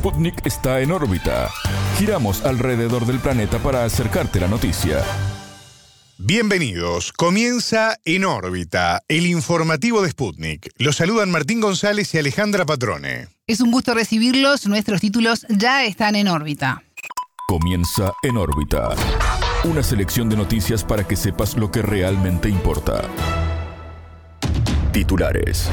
Sputnik está en órbita. Giramos alrededor del planeta para acercarte la noticia. Bienvenidos. Comienza En órbita, el informativo de Sputnik. Los saludan Martín González y Alejandra Patrone. Es un gusto recibirlos. Nuestros títulos ya están en órbita. Comienza En órbita. Una selección de noticias para que sepas lo que realmente importa. Titulares.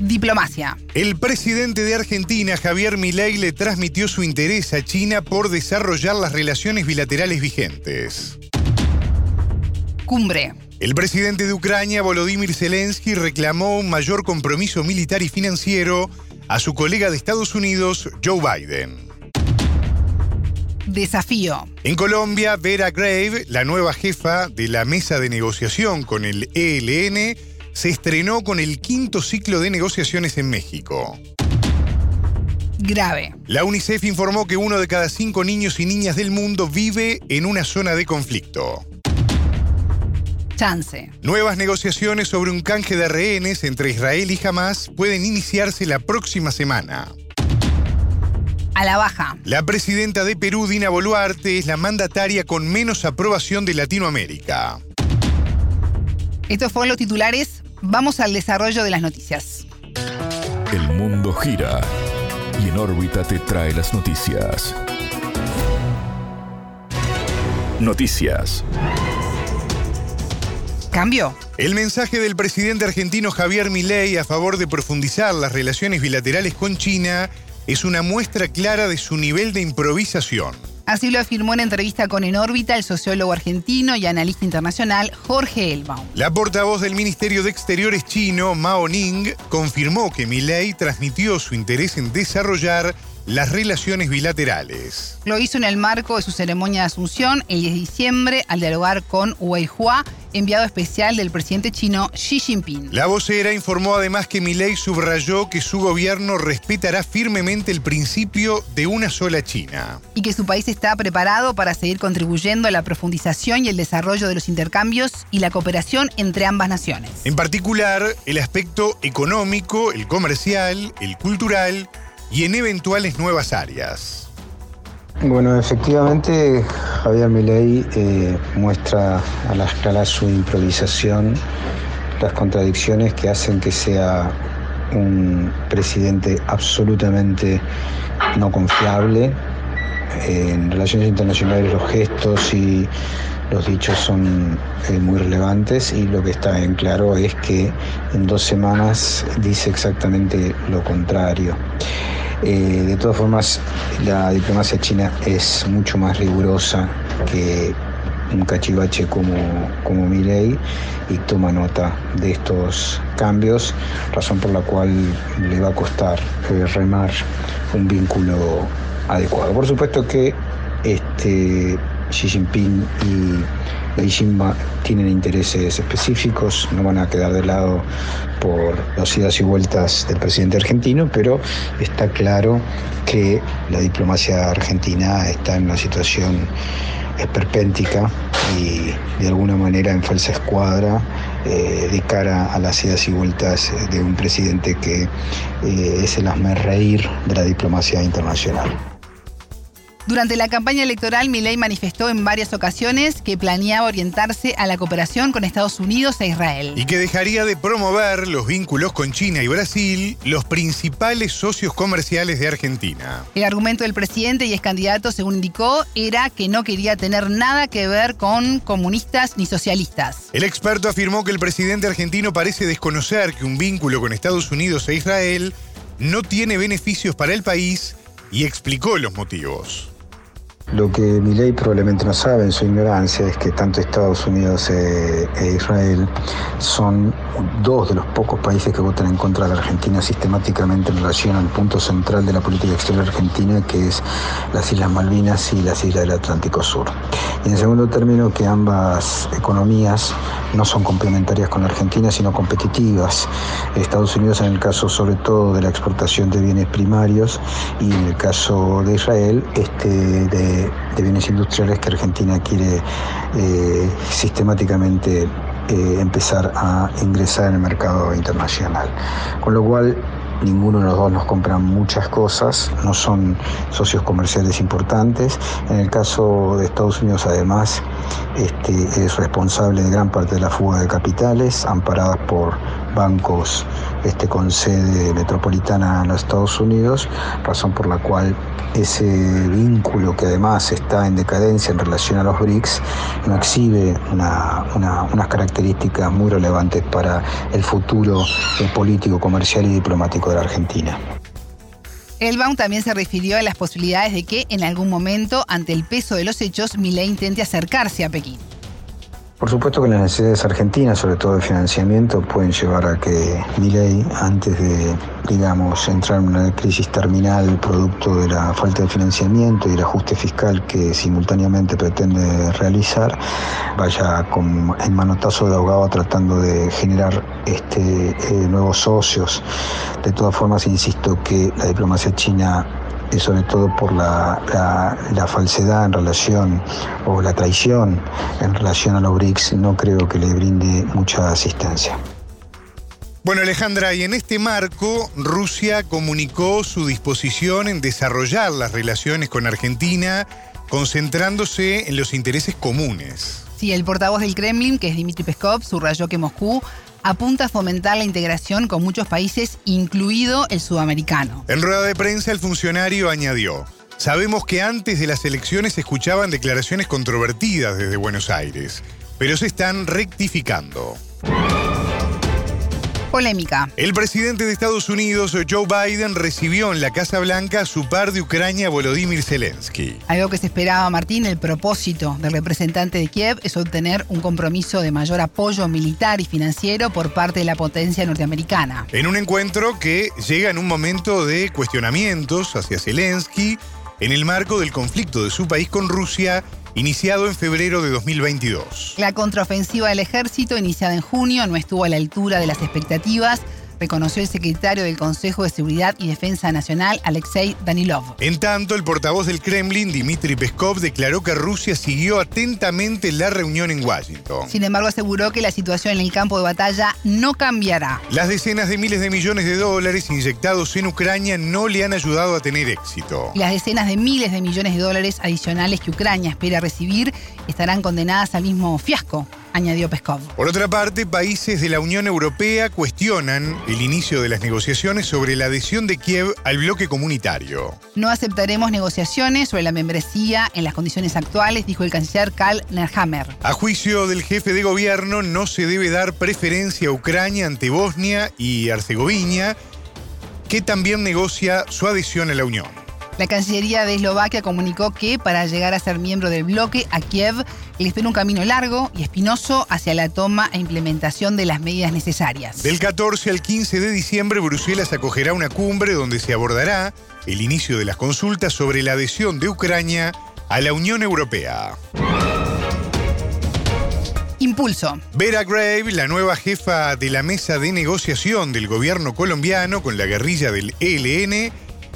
Diplomacia. El presidente de Argentina, Javier Milei, le transmitió su interés a China por desarrollar las relaciones bilaterales vigentes. Cumbre. El presidente de Ucrania, Volodymyr Zelensky, reclamó un mayor compromiso militar y financiero a su colega de Estados Unidos, Joe Biden. Desafío. En Colombia, Vera Grave, la nueva jefa de la mesa de negociación con el ELN, se estrenó con el quinto ciclo de negociaciones en México. Grave. La UNICEF informó que uno de cada cinco niños y niñas del mundo vive en una zona de conflicto. Chance. Nuevas negociaciones sobre un canje de rehenes entre Israel y Hamas pueden iniciarse la próxima semana. A la baja. La presidenta de Perú, Dina Boluarte, es la mandataria con menos aprobación de Latinoamérica. Estos fueron los titulares. Vamos al desarrollo de las noticias. El mundo gira y en órbita te trae las noticias. Noticias. Cambio. El mensaje del presidente argentino Javier Milei a favor de profundizar las relaciones bilaterales con China es una muestra clara de su nivel de improvisación. Así lo afirmó en entrevista con En órbita el sociólogo argentino y analista internacional Jorge Elbaum. La portavoz del Ministerio de Exteriores chino, Mao Ning, confirmó que Milei transmitió su interés en desarrollar las relaciones bilaterales. Lo hizo en el marco de su ceremonia de asunción el 10 de diciembre al dialogar con Wei Hua, enviado especial del presidente chino Xi Jinping. La vocera informó además que Milei subrayó que su gobierno respetará firmemente el principio de una sola China. Y que su país está preparado para seguir contribuyendo a la profundización y el desarrollo de los intercambios y la cooperación entre ambas naciones. En particular, el aspecto económico, el comercial, el cultural y en eventuales nuevas áreas. Bueno, efectivamente, Javier Milei eh, muestra a la escala su improvisación, las contradicciones que hacen que sea un presidente absolutamente no confiable. en relaciones internacionales los gestos y los dichos son eh, muy relevantes y lo que está en claro es que en dos semanas dice exactamente lo contrario. Eh, de todas formas, la diplomacia china es mucho más rigurosa que un cachivache como, como y toma nota de estos cambios, razón por la cual le va a costar eh, remar un vínculo adecuado. Por supuesto que este, Xi Jinping y Beijing tienen intereses específicos, no van a quedar de lado por las idas y vueltas del presidente argentino, pero está claro que la diplomacia argentina está en una situación esperpéntica y de alguna manera en falsa escuadra eh, de cara a las idas y vueltas de un presidente que eh, es el reír de la diplomacia internacional. Durante la campaña electoral, Milei manifestó en varias ocasiones que planeaba orientarse a la cooperación con Estados Unidos e Israel. Y que dejaría de promover los vínculos con China y Brasil, los principales socios comerciales de Argentina. El argumento del presidente y ex candidato, según indicó, era que no quería tener nada que ver con comunistas ni socialistas. El experto afirmó que el presidente argentino parece desconocer que un vínculo con Estados Unidos e Israel no tiene beneficios para el país y explicó los motivos. Lo que Milei probablemente no sabe en su ignorancia es que tanto Estados Unidos e, e, Israel son dos de los pocos países que votan en contra de Argentina sistemáticamente en relación al punto central de la política exterior argentina, que es las Islas Malvinas y las Islas del Atlántico Sur. Y en segundo término, que ambas economías no son complementarias con la Argentina, sino competitivas. Estados Unidos en el caso sobre todo de la exportación de bienes primarios y en el caso de Israel este, de, bienes industriales que Argentina quiere eh, sistemáticamente eh, empezar a ingresar en el mercado internacional. Con lo cual ninguno de los dos nos compran muchas cosas, no son socios comerciales importantes. En el caso de Estados Unidos, además, este, es responsable de gran parte de la fuga de capitales, amparadas por bancos este, con sede metropolitana en los Estados Unidos, razón por la cual ese vínculo que además está en decadencia en relación a los BRICS no exhibe unas características muy relevantes para el futuro político, comercial y diplomático de la Argentina. Elbaum también se refirió a las posibilidades de que en algún momento, ante el peso de los hechos, Milei intente acercarse a Pekín. Por supuesto que las necesidades argentinas, sobre todo de financiamiento, pueden llevar a que Milei, antes de, digamos, entrar en una crisis terminal producto de la falta de financiamiento y el ajuste fiscal que simultáneamente pretende realizar, vaya con el manotazo de ahogado tratando de generar este, eh, nuevos socios. De todas formas, insisto que la diplomacia china y sobre todo por la, falsedad en relación o la traición en relación a los BRICS, no creo que le brinde mucha asistencia. Bueno, Alejandra, y en este marco, Rusia comunicó su disposición en desarrollar las relaciones con Argentina, concentrándose en los intereses comunes. Sí, el portavoz del Kremlin, que es Dmitry Peskov, subrayó que Moscú apunta a fomentar la integración con muchos países, incluido el sudamericano. En rueda de prensa, el funcionario añadió, sabemos que antes de las elecciones se escuchaban declaraciones controvertidas desde Buenos Aires, pero se están rectificando. Polémica. El presidente de Estados Unidos, Joe Biden, recibió en la Casa Blanca a su par de Ucrania, Volodymyr Zelensky. Algo que se esperaba, Martín, el propósito del representante de Kiev es obtener un compromiso de mayor apoyo militar y financiero por parte de la potencia norteamericana. En un encuentro que llega en un momento de cuestionamientos hacia Zelensky en el marco del conflicto de su país con Rusia iniciado en febrero de 2022. La contraofensiva del ejército, iniciada en junio, no estuvo a la altura de las expectativas reconoció el secretario del Consejo de Seguridad y Defensa Nacional, Alexei Danilov. En tanto, el portavoz del Kremlin, Dmitry Peskov, declaró que Rusia siguió atentamente la reunión en Washington. Sin embargo, aseguró que la situación en el campo de batalla no cambiará. Las decenas de miles de millones de dólares inyectados en Ucrania no le han ayudado a tener éxito. Las decenas de miles de millones de dólares adicionales que Ucrania espera recibir estarán condenadas al mismo fiasco añadió Peskov. Por otra parte, países de la Unión Europea cuestionan el inicio de las negociaciones sobre la adhesión de Kiev al bloque comunitario. No aceptaremos negociaciones sobre la membresía en las condiciones actuales, dijo el canciller Karl Nehammer. A juicio del jefe de gobierno, no se debe dar preferencia a Ucrania ante Bosnia y Herzegovina, que también negocia su adhesión a la Unión. La Cancillería de Eslovaquia comunicó que para llegar a ser miembro del bloque, a Kiev le espera un camino largo y espinoso hacia la toma e implementación de las medidas necesarias. Del 14 al 15 de diciembre, Bruselas acogerá una cumbre donde se abordará el inicio de las consultas sobre la adhesión de Ucrania a la Unión Europea. Impulso. Vera Grave, la nueva jefa de la mesa de negociación del gobierno colombiano con la guerrilla del ELN,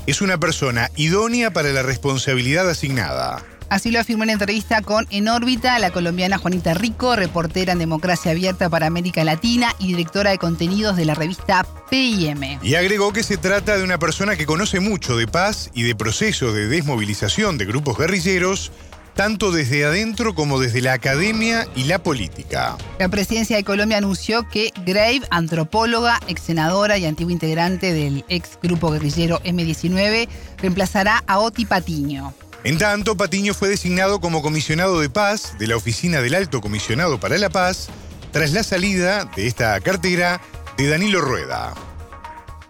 es una persona idónea para la responsabilidad asignada. Así lo afirmó en entrevista con En órbita la colombiana Juanita Rico, reportera en Democracia Abierta para América Latina y directora de contenidos de la revista PIM. Y agregó que se trata de una persona que conoce mucho de paz y de procesos de desmovilización de grupos guerrilleros tanto desde adentro como desde la academia y la política. La presidencia de Colombia anunció que Grave, antropóloga, ex senadora y antiguo integrante del ex grupo guerrillero M19, reemplazará a Oti Patiño. En tanto, Patiño fue designado como comisionado de paz de la Oficina del Alto Comisionado para la Paz tras la salida de esta cartera de Danilo Rueda.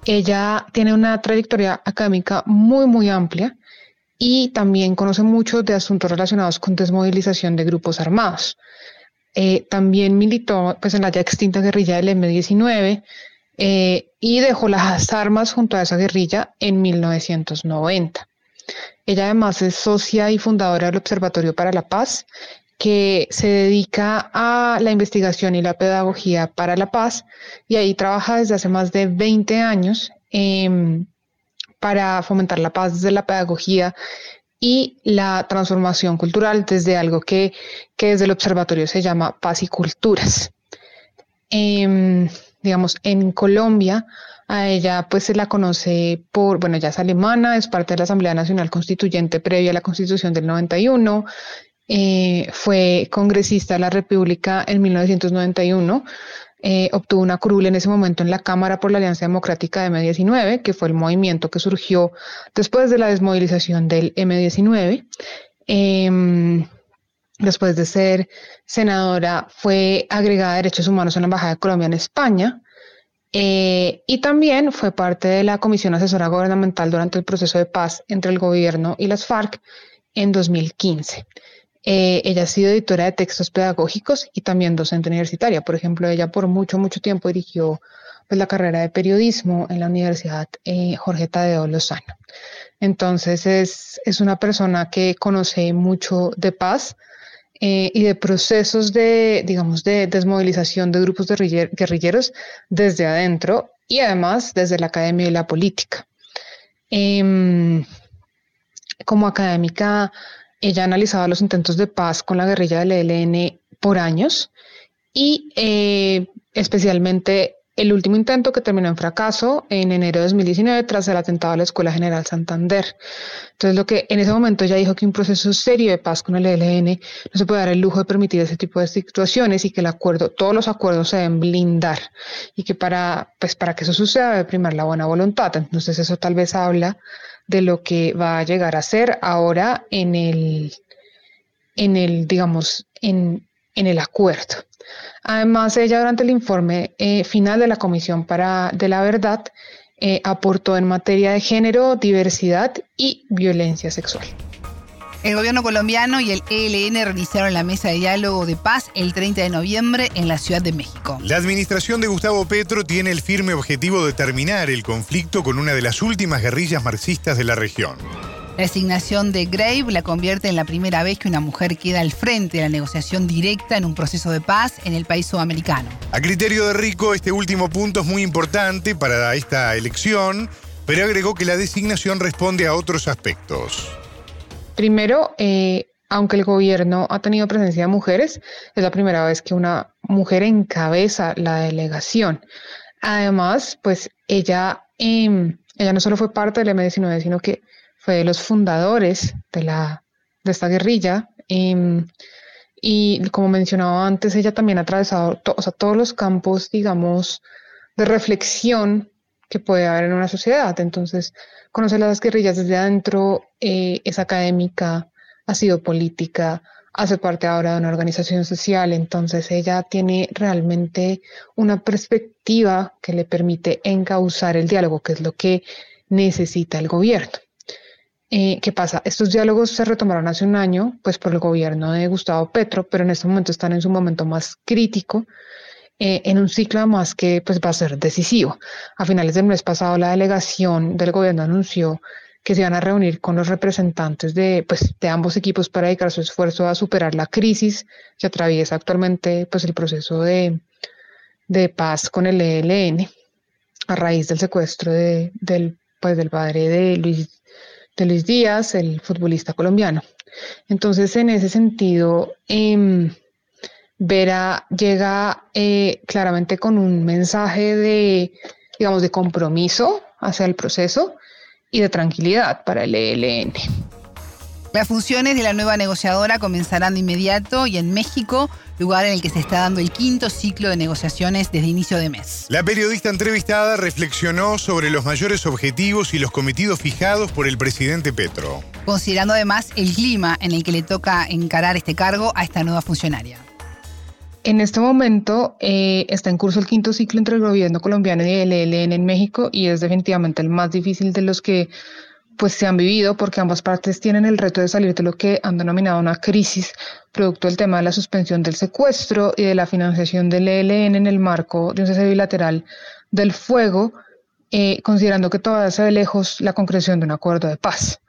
Ella tiene una trayectoria académica muy, muy amplia y también conoce mucho de asuntos relacionados con desmovilización de grupos armados. Eh, también militó pues, en la ya extinta guerrilla del M-19 eh, y dejó las armas junto a esa guerrilla en 1990. Ella además es socia y fundadora del Observatorio para la Paz, que se dedica a la investigación y la pedagogía para la paz, y ahí trabaja desde hace más de 20 años para fomentar la paz desde la pedagogía y la transformación cultural desde algo que, desde el observatorio se llama paz y culturas. Em, digamos, en Colombia A ella pues se la conoce por, bueno, ella es alemana, es parte de la Asamblea Nacional Constituyente previa a la Constitución del 91, eh, fue congresista de la República en 1991. Eh, obtuvo una curul en ese momento en la Cámara por la Alianza Democrática de M19, que fue el movimiento que surgió después de la desmovilización del M19. Em, después de ser senadora, fue agregada a Derechos Humanos en la Embajada de Colombia en España. Eh, y también fue parte de la Comisión Asesora Gubernamental durante el proceso de paz entre el gobierno y las FARC en 2015. Eh, ella ha sido editora de textos pedagógicos y también docente universitaria. Por ejemplo, ella por mucho, mucho tiempo dirigió pues, la carrera de periodismo en la Universidad eh, Jorge Tadeo Lozano. Entonces es, es, una persona que conoce mucho de paz eh, y de procesos de, digamos, de desmovilización de grupos de guerrilleros desde adentro y además desde la academia y la política. Em, como académica ella ha analizado los intentos de paz con la guerrilla del ELN por años y eh, especialmente el último intento que terminó en fracaso en enero de 2019 tras el atentado a la Escuela General Santander. Entonces, lo que en ese momento ella dijo que un proceso serio de paz con el ELN no se puede dar el lujo de permitir ese tipo de situaciones y que el acuerdo, todos los acuerdos se deben blindar y que para, pues, para que eso suceda debe primar la buena voluntad. Entonces, eso tal vez habla de lo que va a llegar a ser ahora en el, en el digamos, en, en el acuerdo. Además, ella durante el informe eh, final de la Comisión para de la Verdad eh, aportó en materia de género, diversidad y violencia sexual. El gobierno colombiano y el ELN reiniciaron la mesa de diálogo de paz el 30 de noviembre en la Ciudad de México. La administración de Gustavo Petro tiene el firme objetivo de terminar el conflicto con una de las últimas guerrillas marxistas de la región. La designación de Grave la convierte en la primera vez que una mujer queda al frente de la negociación directa en un proceso de paz en el país sudamericano. A criterio de Rico, este último punto es muy importante para esta elección, pero agregó que la designación responde a otros aspectos. Primero, eh, aunque el gobierno ha tenido presencia de mujeres, es la primera vez que una mujer encabeza la delegación. Además, pues ella, em, ella no solo fue parte del M19, sino que fue de los fundadores de, la, de esta guerrilla. Em, y como mencionaba antes, ella también ha atravesado todos los campos, digamos, de reflexión que puede haber en una sociedad. Entonces, conocer las guerrillas desde adentro eh, es académica, ha sido política, hace parte ahora de una organización social, entonces ella tiene realmente una perspectiva que le permite encauzar el diálogo, que es lo que necesita el gobierno. Eh, ¿Qué pasa? Estos diálogos se retomaron hace un año, pues por el gobierno de Gustavo Petro, pero en este momento están en su momento más crítico eh, en un ciclo más que pues, va a ser decisivo. A finales del mes pasado, la delegación del gobierno anunció que se van a reunir con los representantes de, pues, de ambos equipos para dedicar su esfuerzo a superar la crisis que atraviesa actualmente pues, el proceso de, de paz con el ELN a raíz del secuestro de, del, pues, del padre de Luis, de Luis Díaz, el futbolista colombiano. Entonces, en ese sentido, eh, Vera llega eh, claramente con un mensaje de, digamos, de compromiso hacia el proceso y de tranquilidad para el ELN. Las funciones de la nueva negociadora comenzarán de inmediato y en México, lugar en el que se está dando el quinto ciclo de negociaciones desde inicio de mes. La periodista entrevistada reflexionó sobre los mayores objetivos y los cometidos fijados por el presidente Petro. Considerando además el clima en el que le toca encarar este cargo a esta nueva funcionaria. En este momento eh, está en curso el quinto ciclo entre el gobierno colombiano y el ELN en México y es definitivamente el más difícil de los que pues se han vivido porque ambas partes tienen el reto de salir de lo que han denominado una crisis producto del tema de la suspensión del secuestro y de la financiación del ELN en el marco de un cese bilateral del fuego, eh, considerando que todavía se ve lejos la concreción de un acuerdo de paz.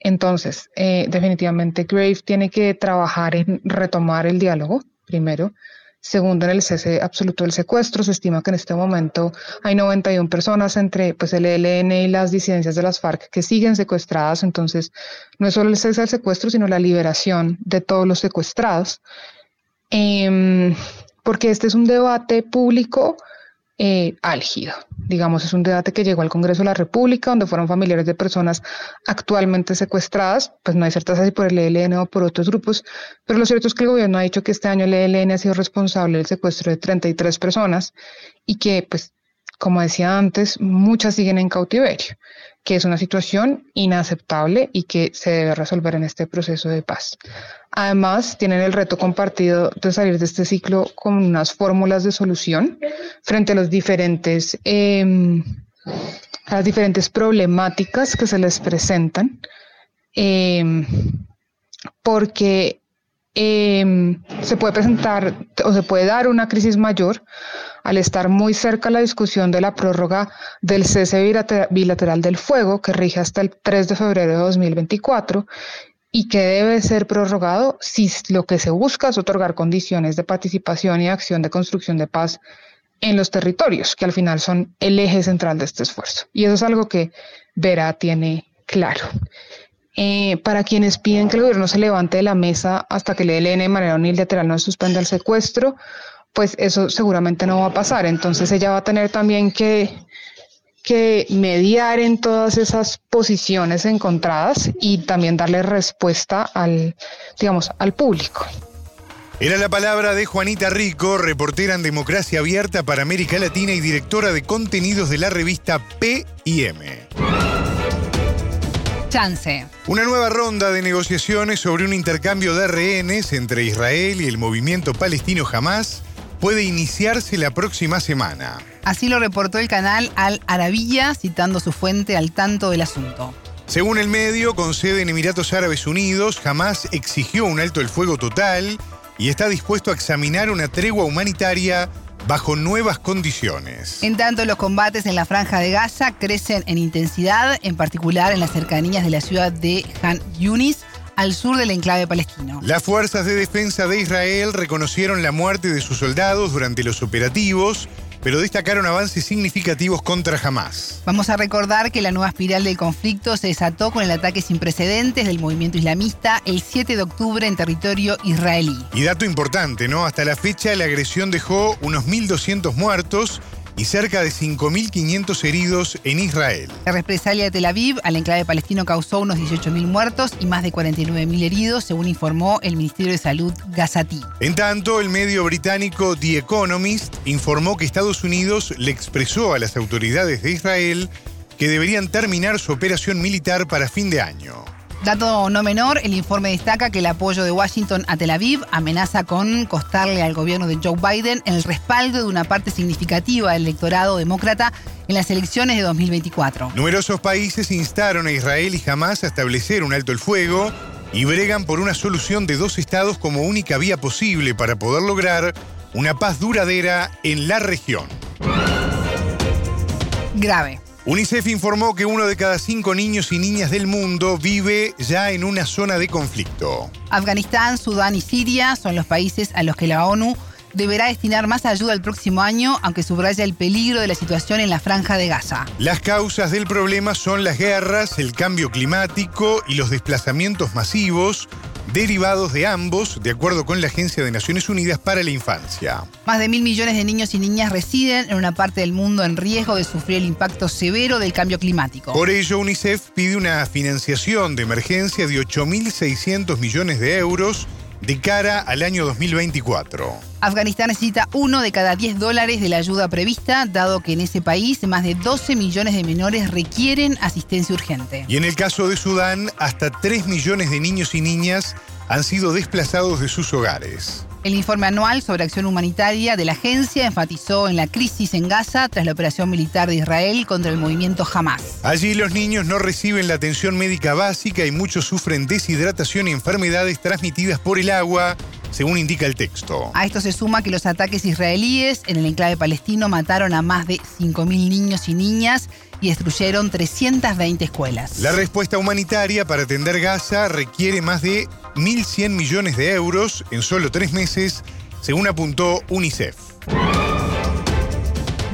Entonces, eh, definitivamente Grave tiene que trabajar en retomar el diálogo, primero, Segundo, en el cese absoluto del secuestro, se estima que en este momento hay 91 personas entre pues, el ELN y las disidencias de las FARC que siguen secuestradas. Entonces, no es solo el cese del secuestro, sino la liberación de todos los secuestrados. Em, porque este es un debate público eh. Digamos, es un debate que llegó al Congreso de la República, donde fueron familiares de personas actualmente secuestradas, pues no hay certeza si por el ELN o por otros grupos, pero lo cierto es que el gobierno ha dicho que este año el ELN ha sido responsable del secuestro de 33 personas y que, pues, como decía antes, muchas siguen en cautiverio, que es una situación inaceptable y que se debe resolver en este proceso de paz. Además, tienen el reto compartido de salir de este ciclo con unas fórmulas de solución frente a em, las diferentes problemáticas que se les presentan, em, porque em, se puede presentar o se puede dar una crisis mayor al estar muy cerca la discusión de la prórroga del cese bilateral del fuego que rige hasta el 3 de febrero de 2024 y que debe ser prorrogado si lo que se busca es otorgar condiciones de participación y acción de construcción de paz en los territorios, que al final son el eje central de este esfuerzo. Y eso es algo que Vera tiene claro. Eh, para quienes piden que el gobierno se levante de la mesa hasta que el ELN de manera unilateral no suspenda el secuestro, pues eso seguramente no va a pasar. Entonces ella va a tener también que, que mediar en todas esas posiciones encontradas y también darle respuesta al, digamos, al público. Era la palabra de Juanita Rico, reportera en Democracia Abierta para América Latina y directora de contenidos de la revista P&M. Chance. Una nueva ronda de negociaciones sobre un intercambio de rehenes entre Israel y el movimiento palestino Hamas puede iniciarse la próxima semana. Así lo reportó el canal Al Arabilla, citando su fuente al tanto del asunto. Según el medio, con sede en Emiratos Árabes Unidos, jamás exigió un alto el fuego total y está dispuesto a examinar una tregua humanitaria bajo nuevas condiciones. En tanto, los combates en la franja de Gaza crecen en intensidad, en particular en las cercanías de la ciudad de Han Yunis, al sur del enclave palestino. Las fuerzas de defensa de Israel reconocieron la muerte de sus soldados durante los operativos, pero destacaron avances significativos contra Hamas. Vamos a recordar que la nueva espiral del conflicto se desató con el ataque sin precedentes del movimiento islamista el 7 de octubre en territorio israelí. Y dato importante, ¿no? Hasta la fecha la agresión dejó unos 1.200 muertos y cerca de 5.500 heridos en Israel. La represalia de Tel Aviv al enclave palestino causó unos 18.000 muertos y más de 49.000 heridos, según informó el Ministerio de Salud gazatí. En tanto, el medio británico The Economist informó que Estados Unidos le expresó a las autoridades de Israel que deberían terminar su operación militar para fin de año. Dato no menor, el informe destaca que el apoyo de Washington a Tel Aviv amenaza con costarle al gobierno de Joe Biden el respaldo de una parte significativa del electorado demócrata en las elecciones de 2024. Numerosos países instaron a Israel y Hamas a establecer un alto el fuego y bregan por una solución de dos estados como única vía posible para poder lograr una paz duradera en la región. Grave. UNICEF informó que uno de cada cinco niños y niñas del mundo vive ya en una zona de conflicto. Afganistán, Sudán y Siria son los países a los que la ONU deberá destinar más ayuda el próximo año, aunque subraya el peligro de la situación en la franja de Gaza. Las causas del problema son las guerras, el cambio climático y los desplazamientos masivos derivados de ambos, de acuerdo con la Agencia de Naciones Unidas para la Infancia. Más de mil millones de niños y niñas residen en una parte del mundo en riesgo de sufrir el impacto severo del cambio climático. Por ello, UNICEF pide una financiación de emergencia de 8.600 millones de euros de cara al año 2024. Afganistán necesita uno de cada 10 dólares de la ayuda prevista, dado que en ese país más de 12 millones de menores requieren asistencia urgente. Y en el caso de Sudán, hasta 3 millones de niños y niñas han sido desplazados de sus hogares. El informe anual sobre acción humanitaria de la agencia enfatizó en la crisis en Gaza tras la operación militar de Israel contra el movimiento Hamas. Allí los niños no reciben la atención médica básica y muchos sufren deshidratación y enfermedades transmitidas por el agua, según indica el texto. A esto se suma que los ataques israelíes en el enclave palestino mataron a más de 5.000 niños y niñas y destruyeron 320 escuelas. La respuesta humanitaria para atender Gaza requiere más de 1.100 millones de euros en solo tres meses, según apuntó UNICEF.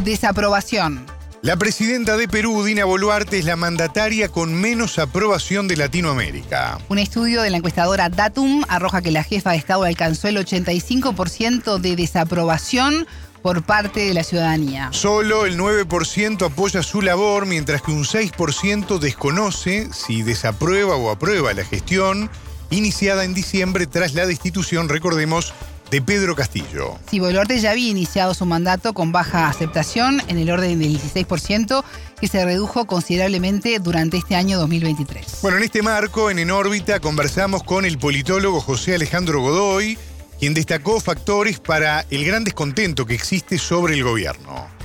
Desaprobación. La presidenta de Perú, Dina Boluarte, es la mandataria con menos aprobación de Latinoamérica. Un estudio de la encuestadora Datum arroja que la jefa de Estado alcanzó el 85% de desaprobación por parte de la ciudadanía. Solo el 9% apoya su labor, mientras que un 6% desconoce si desaprueba o aprueba la gestión iniciada en diciembre tras la destitución, recordemos, de Pedro Castillo. Boluarte ya había iniciado su mandato con baja aceptación en el orden del 16%, que se redujo considerablemente durante este año 2023. Bueno, en este marco, en En órbita, conversamos con el politólogo José Alejandro Godoy, quien destacó factores para el gran descontento que existe sobre el gobierno.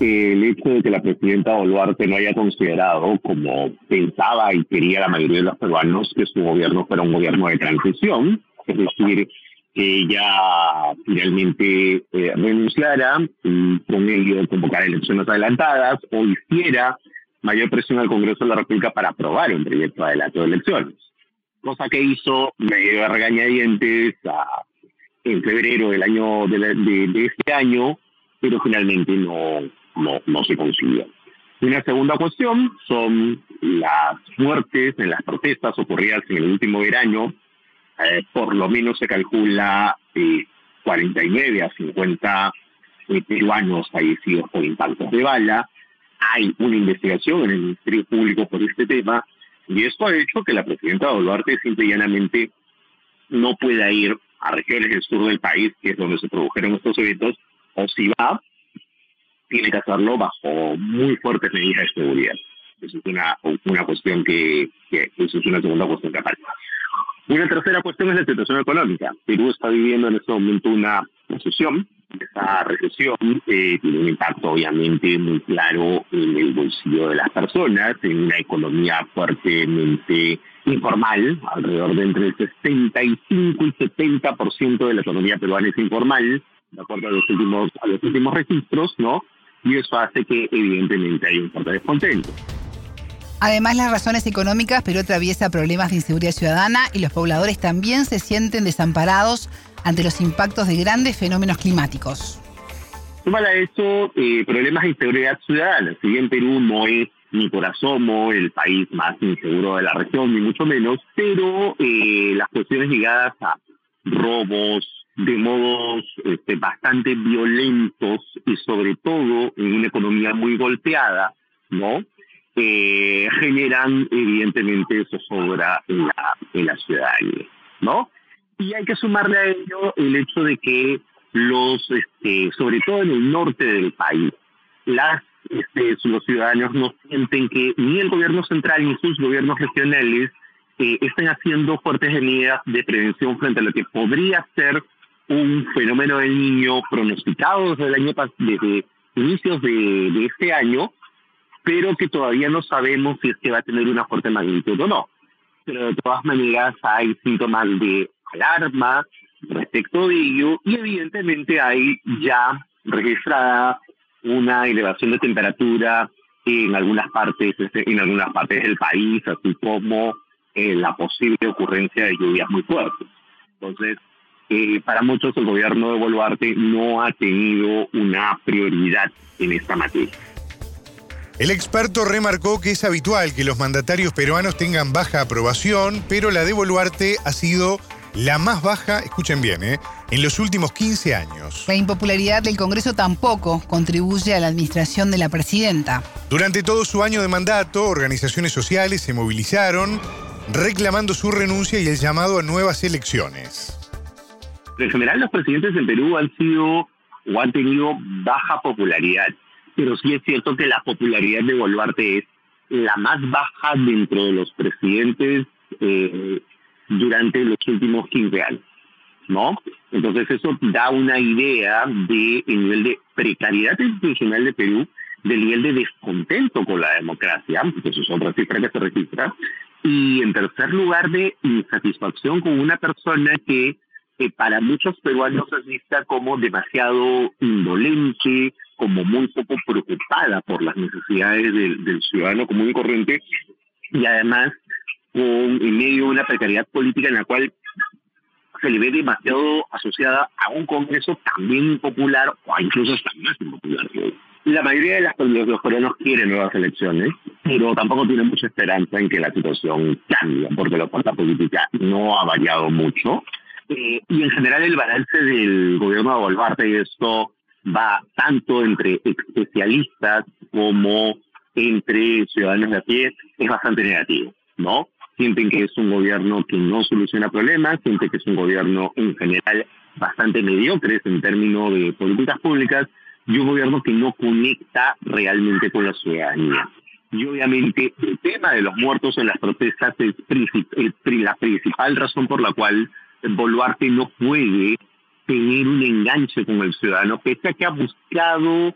El hecho de que la presidenta Boluarte no haya considerado, como pensaba y quería la mayoría de los peruanos, que su gobierno fuera un gobierno de transición, es decir, que ella finalmente eh, renunciara y con ello convocar elecciones adelantadas o hiciera mayor presión al Congreso de la República para aprobar un proyecto adelanto de elecciones. Cosa que hizo medio de regañadientes a, en febrero del año de, de, este año, pero finalmente no, no, no se consiguió. Una segunda cuestión son las muertes en las protestas ocurridas en el último verano eh, por lo menos se calcula eh, 49 a 50 eh, peruanos fallecidos por impactos de bala. Hay una investigación en el Ministerio Público por este tema y esto ha hecho que la presidenta Boluarte simple y llanamente no pueda ir a regiones del sur del país, que es donde se produjeron estos eventos, o si va, tiene que hacerlo bajo muy fuertes medidas de seguridad. Eso es una, una cuestión que, eso es una segunda cuestión que aparece. Una tercera cuestión es la situación económica. Perú está viviendo en este momento una recesión. Esa recesión eh, tiene un impacto obviamente muy claro en el bolsillo de las personas, en una economía fuertemente informal, alrededor de entre el 65 y 70% de la economía peruana es informal, de acuerdo a los últimos, a los últimos registros, ¿no? Y eso hace que evidentemente haya un fuerte descontento. Además, las razones económicas, pero atraviesa problemas de inseguridad ciudadana y los pobladores también se sienten desamparados ante los impactos de grandes fenómenos climáticos. Súmale a eso eh, problemas de inseguridad ciudadana. Si bien Perú no es ni por asomo el país más inseguro de la región, ni mucho menos, pero eh, las cuestiones ligadas a robos, de modos este, bastante violentos y sobre todo en una economía muy golpeada, ¿no? eh, generan evidentemente zozobra en la, en la ciudadanía, ¿no? Y hay que sumarle a ello el hecho de que los, este, sobre todo en el norte del país, las, este, los ciudadanos no sienten que ni el gobierno central ni sus gobiernos regionales eh, estén haciendo fuertes medidas de prevención frente a lo que podría ser un fenómeno del niño pronosticado desde el inicios de, este año pero que todavía no sabemos si es que va a tener una fuerte magnitud o no. Pero de todas maneras hay síntomas de alarma respecto de ello y evidentemente hay ya registrada una elevación de temperatura en algunas partes en algunas partes del país, así como eh, la posible ocurrencia de lluvias muy fuertes. Entonces, eh, para muchos el gobierno de Boluarte no ha tenido una prioridad en esta materia. El experto remarcó que es habitual que los mandatarios peruanos tengan baja aprobación, pero la de Boluarte ha sido la más baja, escuchen bien, ¿eh? en los últimos 15 años. La impopularidad del Congreso tampoco contribuye a la administración de la presidenta. Durante todo su año de mandato, organizaciones sociales se movilizaron reclamando su renuncia y el llamado a nuevas elecciones. En general, los presidentes en Perú han sido o han tenido baja popularidad pero sí es cierto que la popularidad de Boluarte es la más baja dentro de los presidentes eh, durante los últimos 15 años, ¿no? Entonces eso da una idea del nivel de precariedad institucional de Perú, del nivel de descontento con la democracia, porque eso es otra cifra que se registra, y en tercer lugar de insatisfacción con una persona que para muchos peruanos es vista como demasiado indolente, como muy poco preocupada por las necesidades del, ciudadano común y corriente, y además con, en medio de una precariedad política en la cual se le ve demasiado asociada a un Congreso también impopular o incluso hasta más impopular. La mayoría de las, los peruanos quieren nuevas elecciones, pero tampoco tienen mucha esperanza en que la situación cambie, porque la oferta política no ha variado mucho. Eh, y en general el balance del gobierno de Boluarte, y esto va tanto entre especialistas como entre ciudadanos de a pie, es bastante negativo, ¿no? Sienten que es un gobierno que no soluciona problemas, sienten que es un gobierno en general bastante mediocre en términos de políticas públicas y un gobierno que no conecta realmente con la ciudadanía. Y obviamente el tema de los muertos en las protestas es la principal razón por la cual Boluarte no puede tener un enganche con el ciudadano, pese a que ha buscado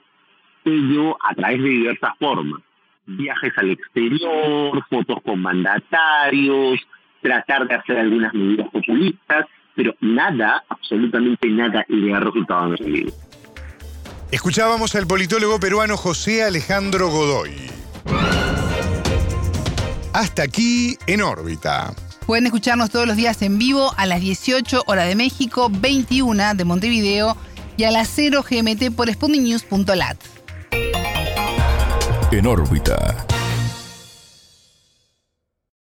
ello a través de diversas formas. Viajes al exterior, fotos con mandatarios, tratar de hacer algunas medidas populistas, pero nada, absolutamente nada, le ha resultado en el Escuchábamos al politólogo peruano José Alejandro Godoy. Hasta aquí en órbita. Pueden escucharnos todos los días en vivo a las 18 horas de México, 21 de Montevideo y a las 0 GMT por spundinews.lat. En órbita.